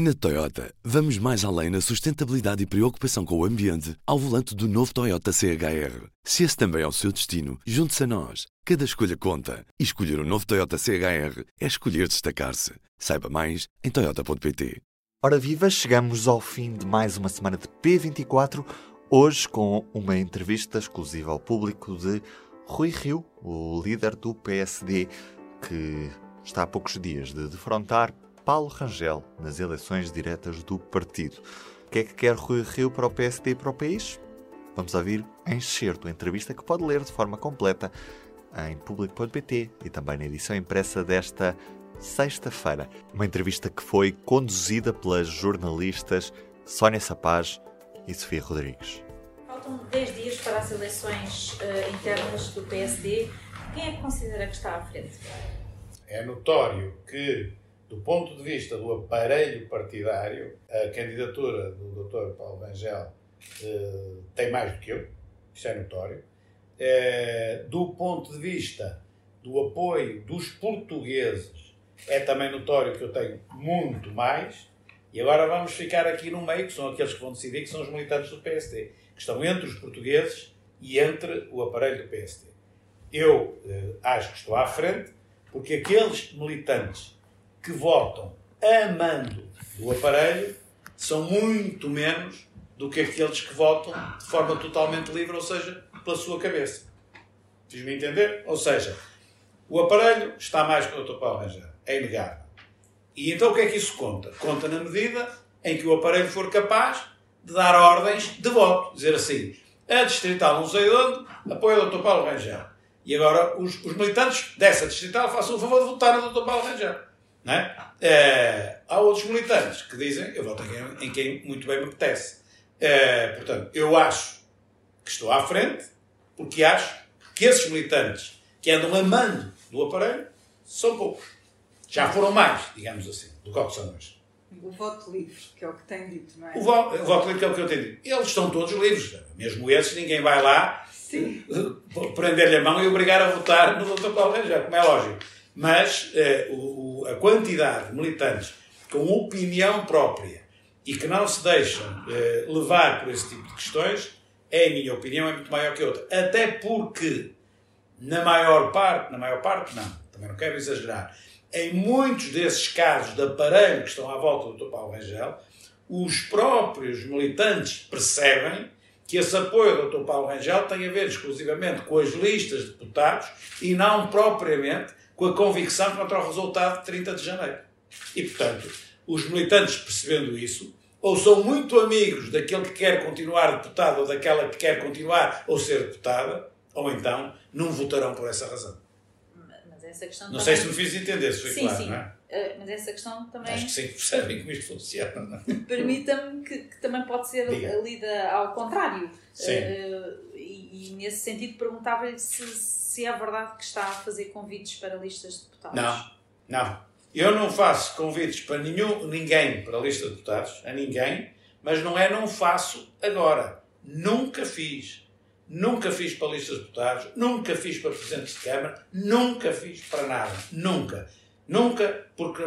Na Toyota, vamos mais além na sustentabilidade e preocupação com o ambiente ao volante do novo Toyota CHR. Se esse também é o seu destino, junte-se a nós. Cada escolha conta. E escolher o um novo Toyota CHR é escolher destacar-se. Saiba mais em Toyota.pt. Ora viva, chegamos ao fim de mais uma semana de P24, hoje com uma entrevista exclusiva ao público de Rui Rio, o líder do PSD, que está há poucos dias de defrontar Paulo Rangel nas eleições diretas do partido. O que é que quer Rui Rio para o PSD e para o país? Vamos ouvir em excerto a entrevista que pode ler de forma completa em público.pt e também na edição impressa desta sexta-feira. Uma entrevista que foi conduzida pelas jornalistas Sónia Sapaz e Sofia Rodrigues. Faltam 10 dias para as eleições uh, internas do PSD. Quem é que considera que está à frente? É notório que do ponto de vista do aparelho partidário, a candidatura do Dr. Paulo Rangel eh, tem mais do que eu, isso é notório. Eh, do ponto de vista do apoio dos portugueses, é também notório que eu tenho muito mais. E agora vamos ficar aqui no meio, que são aqueles que vão decidir, que são os militantes do PSD, que estão entre os portugueses e entre o aparelho do PSD. Eu eh, acho que estou à frente, porque aqueles militantes que votam amando o aparelho são muito menos do que aqueles que votam de forma totalmente livre, ou seja, pela sua cabeça. Fiz-me entender? Ou seja, o aparelho está mais que o Dr. Paulo Rangel. É inegável. E então o que é que isso conta? Conta na medida em que o aparelho for capaz de dar ordens de voto. Dizer assim, a distrital não sei de onde, apoia o Dr. Paulo Rangel. E agora os, os militantes dessa distrital façam o favor de votar no Dr. Paulo Rangel. É? É, há outros militantes que dizem eu voto em, em quem muito bem me apetece. É, portanto, eu acho que estou à frente porque acho que esses militantes que andam amando do aparelho são poucos. Já foram mais, digamos assim, do que são hoje. O voto livre, que é o que tem dito, não é? O voto, o voto livre, que é o que eu tenho dito. Eles estão todos livres. Mesmo esses, ninguém vai lá prender-lhe a mão e obrigar a votar no Dr. Paulo Rangel, como é lógico mas eh, o, a quantidade de militantes com opinião própria e que não se deixam eh, levar por esse tipo de questões, é a minha opinião, é muito maior que outra. Até porque, na maior parte, na maior parte não, também não quero exagerar, em muitos desses casos de aparelho que estão à volta do Dr. Paulo Rangel, os próprios militantes percebem que esse apoio ao Dr. Paulo Rangel tem a ver exclusivamente com as listas de deputados e não propriamente com a convicção contra o resultado de 30 de janeiro. E, portanto, os militantes percebendo isso, ou são muito amigos daquele que quer continuar deputado ou daquela que quer continuar ou ser deputada, ou então não votarão por essa razão. Mas essa questão não também... sei se me fiz entender, se foi sim, claro, sim. não é? Uh, mas essa questão também. Acho que sim, percebem como isto funciona. É? Permita-me que, que, também pode ser Diga. lida ao contrário. Sim. Uh, e, e, nesse sentido perguntava-lhe se, se é verdade que está a fazer convites para listas de deputados. Não, não. Eu não faço convites para nenhum, ninguém para a lista de deputados, a ninguém, mas não é não faço agora. Nunca fiz. Nunca fiz para listas de deputados, nunca fiz para presidentes de Câmara, nunca fiz para nada. Nunca. Nunca, porque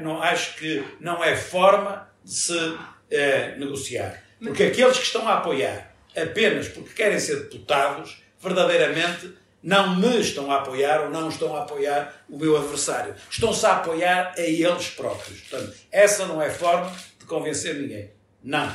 não, acho que não é forma de se eh, negociar. Porque aqueles que estão a apoiar apenas porque querem ser deputados, verdadeiramente não me estão a apoiar ou não estão a apoiar o meu adversário. Estão-se a apoiar a eles próprios. Portanto, essa não é forma de convencer ninguém. Não.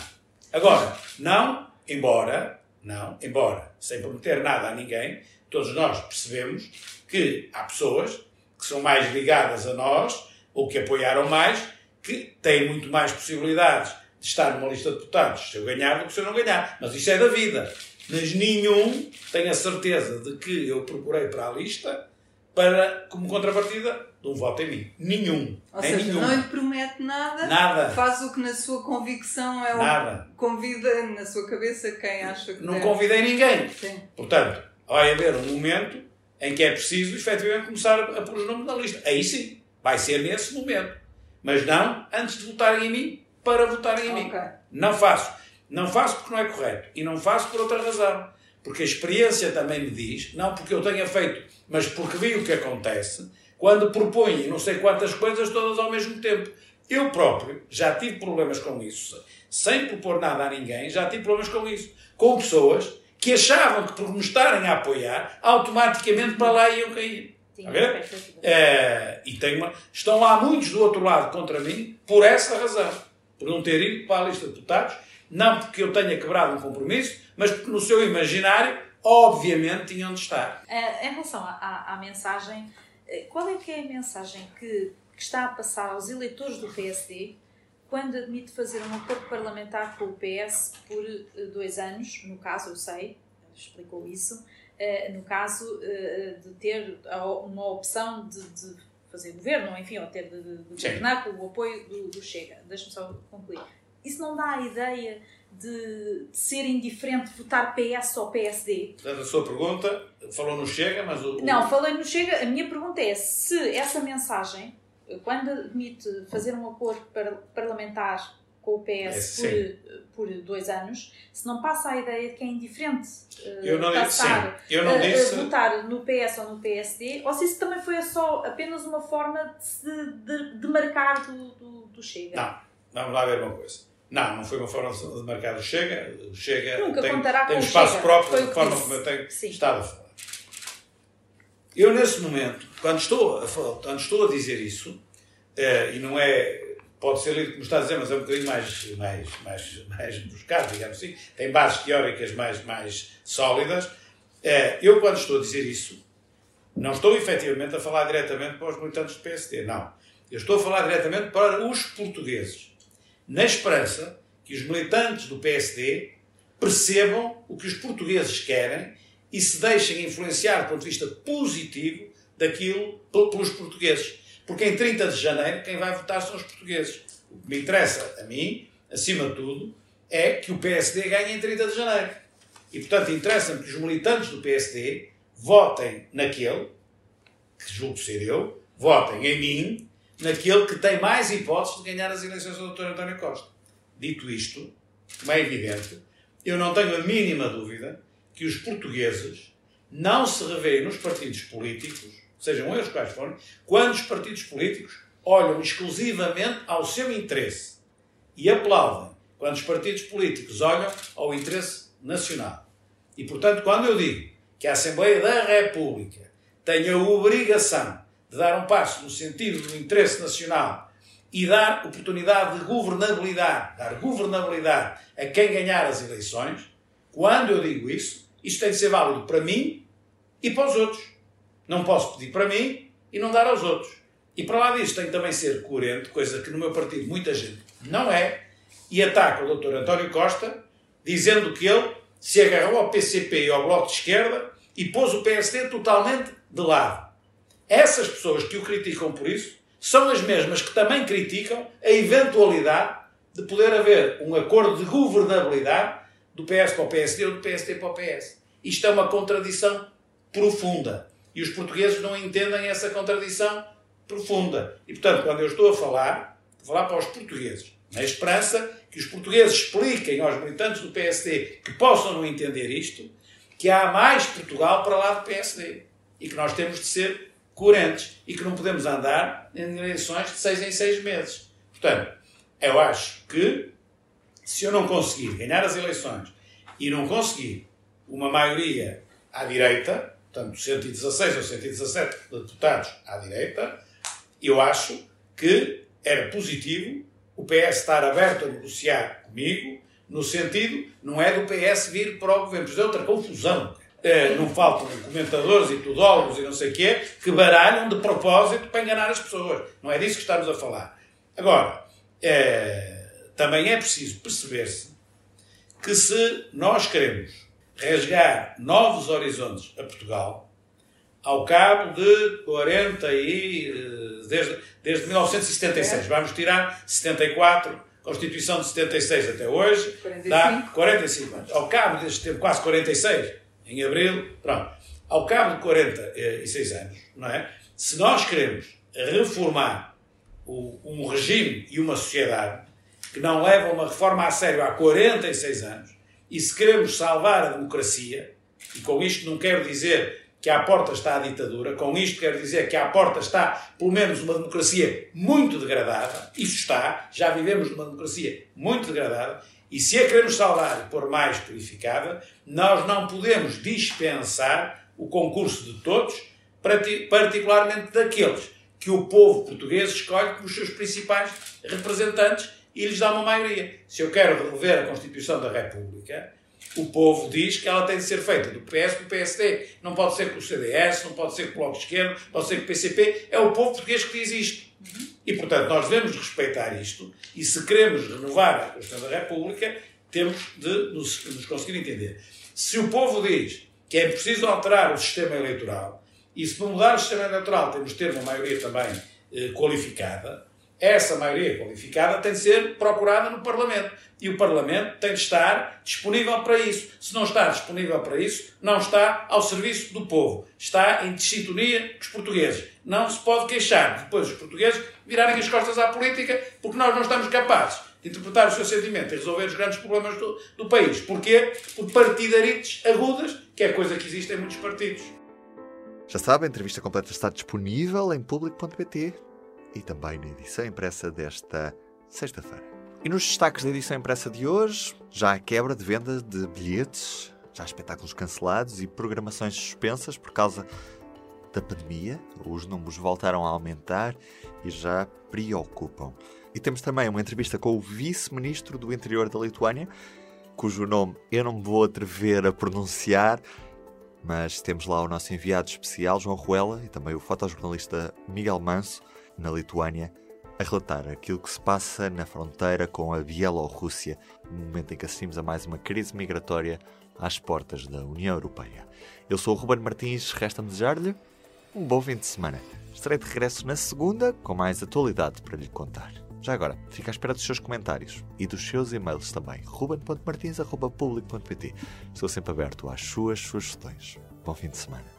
Agora, não, embora, não, embora, sem prometer nada a ninguém, todos nós percebemos que há pessoas que são mais ligadas a nós, ou que apoiaram mais, que têm muito mais possibilidades de estar numa lista de deputados se eu ganhar do que se eu não ganhar. Mas isso é da vida. Mas nenhum tem a certeza de que eu procurei para a lista para, como contrapartida, de um voto em mim. Nenhum. Ou seja, nenhum. não lhe promete nada, nada, faz o que na sua convicção é o nada. convida na sua cabeça quem acha que Não deve. convidei ninguém. Sim. Portanto, vai haver um momento em que é preciso, efetivamente, começar a pôr os nomes na lista. Aí sim, vai ser nesse momento. Mas não antes de votarem em mim, para votarem em Ok. mim. Não faço. Não faço porque não é correto. E não faço por outra razão. Porque a experiência também me diz, não porque eu tenha feito, mas porque vi o que acontece, quando propõem não sei quantas coisas todas ao mesmo tempo. Eu próprio já tive problemas com isso, sem propor nada a ninguém, já tive problemas com isso. Com pessoas que achavam que por me estarem a apoiar, automaticamente para lá iam cair. Expectativas. É, e tenho uma, estão lá muitos do outro lado contra mim por essa razão. Por não ter ido para a lista de deputados, não porque eu tenha quebrado um compromisso, mas porque no seu imaginário, obviamente, tinham de estar. Eh, em relação à, à- mensagem, eh, qual é que é a mensagem que, que está a passar aos eleitores do PSD quando admite fazer um acordo parlamentar com o PS por eh, dois anos, no caso, eu sei, explicou isso, no caso de ter uma opção de, de fazer governo, ou enfim, ou ter de, de- governar com o apoio do, do Chega. Deixa-me só concluir. Isso não dá a ideia de, de ser indiferente votar PS ou PSD? Portanto, a sua pergunta falou no Chega, mas o. o- Não, falei no Chega. A minha pergunta é se essa mensagem, quando admite fazer um acordo par- parlamentar com o É, PS sim. por, por dois anos, se não passa a ideia de que é indiferente eh, Eu não disse. passar Sim, eu não a disse. votar no PS ou no PSD, ou se isso também foi só apenas uma forma de se de, de marcar do, do, do Chega. Não, vamos lá ver uma coisa. Não, não foi uma forma de marcar o Chega. O Chega Nunca tem, contará tem um espaço Chega. próprio Foi da forma como eu tenho Sim. estado a falar. Eu, nesse momento, quando estou a, quando estou a dizer isso, eh, e não é. Pode ser lido como está a dizer, mas é um bocadinho mais, mais, mais, mais buscado, digamos assim. Tem bases teóricas mais, mais sólidas. Eh, eu, quando estou a dizer isso, não estou efetivamente a falar diretamente para os militantes do PSD, não. Eu estou a falar diretamente para os portugueses, na esperança que os militantes do PSD percebam o que os portugueses querem e se deixem influenciar do ponto de vista positivo daquilo pel- pelos portugueses. Porque em 30 de janeiro quem vai votar são os portugueses. O que me interessa a mim, acima de tudo, é que o PSD ganhe em 30 de janeiro. E, portanto, interessa-me que os militantes do PSD votem naquele, que julgo ser eu, votem em mim, naquele que tem mais hipóteses de ganhar as eleições do Dr. António Costa. Dito isto, como é evidente, eu não tenho a mínima dúvida que os portugueses não se revêem nos partidos políticos, sejam eles quais forem, quando os partidos políticos olham exclusivamente ao seu interesse e aplaudem quando os partidos políticos olham ao interesse nacional. E, portanto, quando eu digo que a Assembleia da República tem a obrigação de dar um passo no sentido do interesse nacional e dar oportunidade de governabilidade, dar governabilidade a quem ganhar as eleições, quando eu digo isso, isto tem de ser válido para mim e para os outros. Não posso pedir para mim e não dar aos outros. E para lá disso tem que também ser coerente, coisa que no meu partido muita gente não é, e ataca o Dr. António Costa, dizendo que ele se agarrou ao PCP e ao Bloco de Esquerda e pôs o PSD totalmente de lado. Essas pessoas que o criticam por isso são as mesmas que também criticam a eventualidade de poder haver um acordo de governabilidade do PS para o PSD ou do PSD para o PS. Isto é uma contradição profunda. E os portugueses não entendem essa contradição profunda. E, portanto, quando eu estou a falar, vou falar para os portugueses, na esperança que os portugueses expliquem aos militantes do PSD que possam não entender isto, que há mais Portugal para lá do PSD. E que nós temos de ser coerentes. E que não podemos andar em eleições de seis em seis meses. Portanto, eu acho que se eu não conseguir ganhar as eleições e não conseguir uma maioria à direita, portanto 116 ou 117 deputados à direita, eu acho que era positivo o PS estar aberto a negociar comigo, no sentido, não é do PS vir para o governo, é outra confusão. Eh, não faltam comentadores e tudólogos e não sei o quê que baralham de propósito para enganar as pessoas. Não é disso que estamos a falar. Agora, eh, também é preciso perceber-se que se nós queremos rasgar novos horizontes a Portugal, ao cabo de 40 e. eh, desde, desde 1976, vamos tirar 74, Constituição de 76 até hoje, 45. dá 45 anos. Ao cabo deste tempo, quase 46, em abril, pronto. Ao cabo de 46 anos, não é? Se nós queremos reformar o- um regime e uma sociedade que não levam uma reforma a sério há 46 anos, e se queremos salvar a democracia, e com isto não quero dizer que à porta está a ditadura. Com isto quero dizer que à porta está, pelo menos, uma democracia muito degradada. Isso está. Já vivemos numa democracia muito degradada. E se a queremos salvar pôr mais purificada, nós não podemos dispensar o concurso de todos, particularmente daqueles que o povo português escolhe como os seus principais representantes e lhes dá uma maioria. Se eu quero rever a Constituição da República, o povo diz que ela tem de ser feita do PS para o PSD. Não pode ser com o CDS, não pode ser com o Bloco de Esquerda, pode ser com o PCP. É o povo português que diz isto. E, portanto, nós devemos respeitar isto e, se queremos renovar a Constituição da República, temos de nos, nos conseguir entender. Se o povo diz que é preciso alterar o sistema eleitoral, e se para mudar o sistema eleitoral temos de ter uma maioria também eh, qualificada, essa maioria qualificada tem de ser procurada no Parlamento. E o Parlamento tem de estar disponível para isso. Se não está disponível para isso, não está ao serviço do povo. Está em sintonia com os portugueses. Não se pode queixar depois os portugueses virarem as costas à política porque nós não estamos capazes de interpretar o seu sentimento e resolver os grandes problemas do, do país. Porquê? Por partidarites agudas, que é coisa que existe em muitos partidos. Já sabe, a entrevista completa está disponível em público.pt e também na edição impressa desta sexta-feira. E nos destaques da edição impressa de hoje, já há quebra de venda de bilhetes, já espetáculos cancelados e programações suspensas por causa da pandemia. Os números voltaram a aumentar e já preocupam. E temos também uma entrevista com o vice-ministro do interior da Lituânia, cujo nome eu não me vou atrever a pronunciar, mas temos lá o nosso enviado especial, João Ruela, e também o fotojornalista Miguel Manso, na Lituânia, a relatar aquilo que se passa na fronteira com a Bielorrússia, no momento em que assistimos a mais uma crise migratória às portas da União Europeia. Eu sou o Ruben Martins, resta-me desejar-lhe um bom fim de semana. Estarei de regresso na segunda com mais atualidade para lhe contar. Já agora, fico à espera dos seus comentários e dos seus e-mails também. ruben.martins.public.pt Estou sempre aberto às suas sugestões. Bom fim de semana.